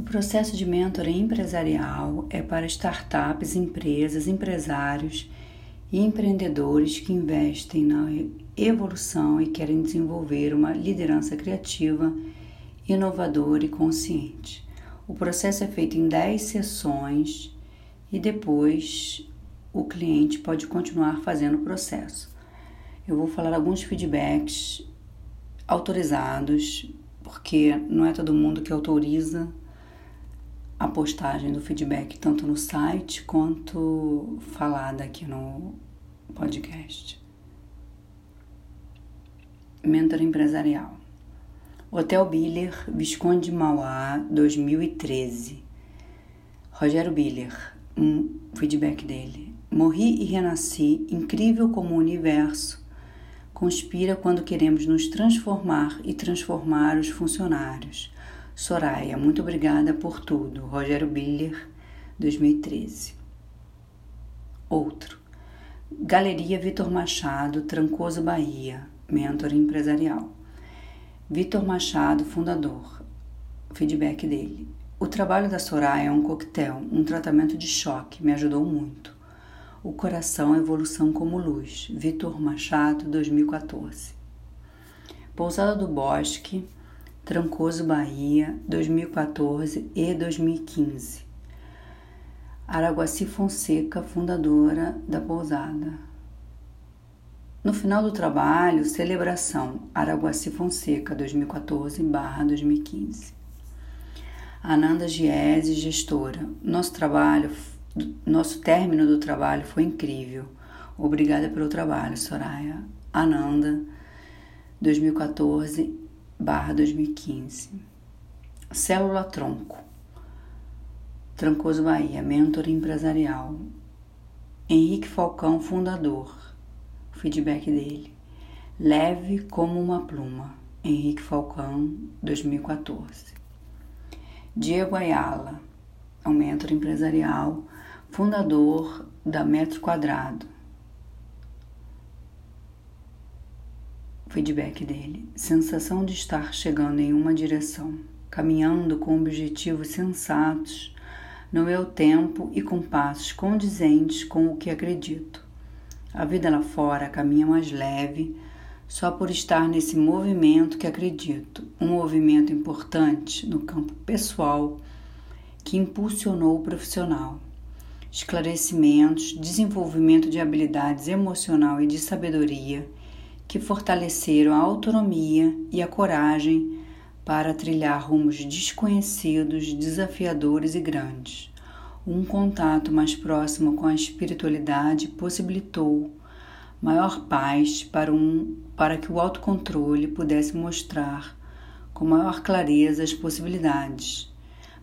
O processo de mentoring empresarial é para startups, empresas, empresários e empreendedores que investem na evolução e querem desenvolver uma liderança criativa, inovadora e consciente. O processo é feito em 10 sessões e depois o cliente pode continuar fazendo o processo. Eu vou falar alguns feedbacks autorizados, porque não é todo mundo que autoriza a postagem do feedback, tanto no site quanto falada aqui no podcast. Mentor empresarial. Hotel Biller, Visconde Mauá, 2013. Rogério Biller, um feedback dele. Morri e renasci, incrível como o universo conspira quando queremos nos transformar e transformar os funcionários. Soraya, muito obrigada por tudo. Rogério Biller, 2013. Outro. Galeria Vitor Machado, Trancoso, Bahia, mentor empresarial. Vitor Machado, fundador. Feedback dele. O trabalho da Soraya é um coquetel, um tratamento de choque, me ajudou muito. O coração, evolução como luz. Vitor Machado, 2014. Pousada do Bosque, Trancoso, Bahia, 2014 e 2015. Araguaci Fonseca, fundadora da pousada. No final do trabalho, celebração Araguaci Fonseca 2014/2015. Ananda Giese, gestora. Nosso trabalho, nosso término do trabalho foi incrível. Obrigada pelo trabalho, Soraya. Ananda 2014 barra 2015. Célula Tronco. Trancoso Bahia, mentor empresarial. Henrique Falcão, fundador. O feedback dele. Leve como uma pluma. Henrique Falcão, 2014. Diego Ayala, um mentor empresarial, fundador da Metro Quadrado. Feedback dele. Sensação de estar chegando em uma direção, caminhando com objetivos sensatos no meu tempo e com passos condizentes com o que acredito. A vida lá fora caminha mais leve só por estar nesse movimento que acredito, um movimento importante no campo pessoal que impulsionou o profissional. Esclarecimentos, desenvolvimento de habilidades emocional e de sabedoria que fortaleceram a autonomia e a coragem para trilhar rumos desconhecidos, desafiadores e grandes. Um contato mais próximo com a espiritualidade possibilitou maior paz para, um, para que o autocontrole pudesse mostrar com maior clareza as possibilidades.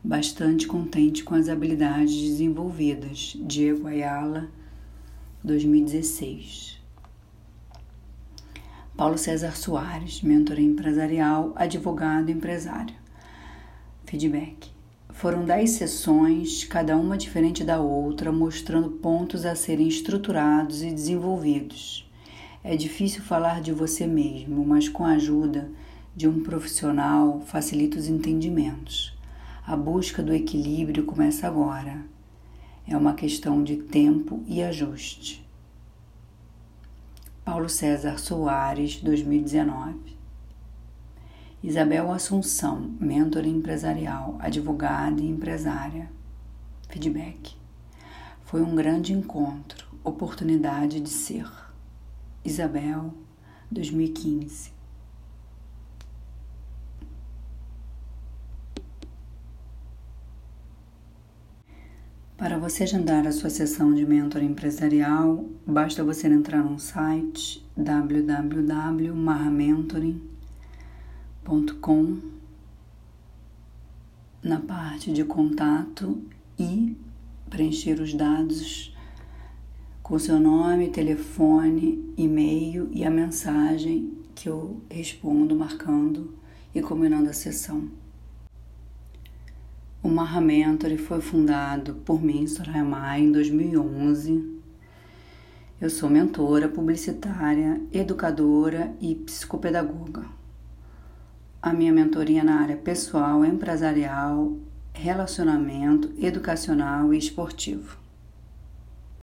Bastante contente com as habilidades desenvolvidas. Diego Ayala, 2016. Paulo César Soares, mentor empresarial, advogado empresário. Feedback. Foram dez sessões, cada uma diferente da outra, mostrando pontos a serem estruturados e desenvolvidos. É difícil falar de você mesmo, mas com a ajuda de um profissional facilita os entendimentos. A busca do equilíbrio começa agora. É uma questão de tempo e ajuste. Paulo César Soares, 2019. Isabel Assunção, mentor empresarial, advogada e empresária. Feedback. Foi um grande encontro, oportunidade de ser. Isabel, 2015. Para você agendar a sua sessão de mentor empresarial, basta você entrar no site www.marramentoring.com na parte de contato e preencher os dados com seu nome, telefone, e-mail e a mensagem que eu respondo marcando e combinando a sessão. O Marra Mentor foi fundado por mim, Soraya Maia, em 2011. Eu sou mentora, publicitária, educadora e psicopedagoga. A minha mentoria na área pessoal, empresarial, relacionamento educacional e esportivo.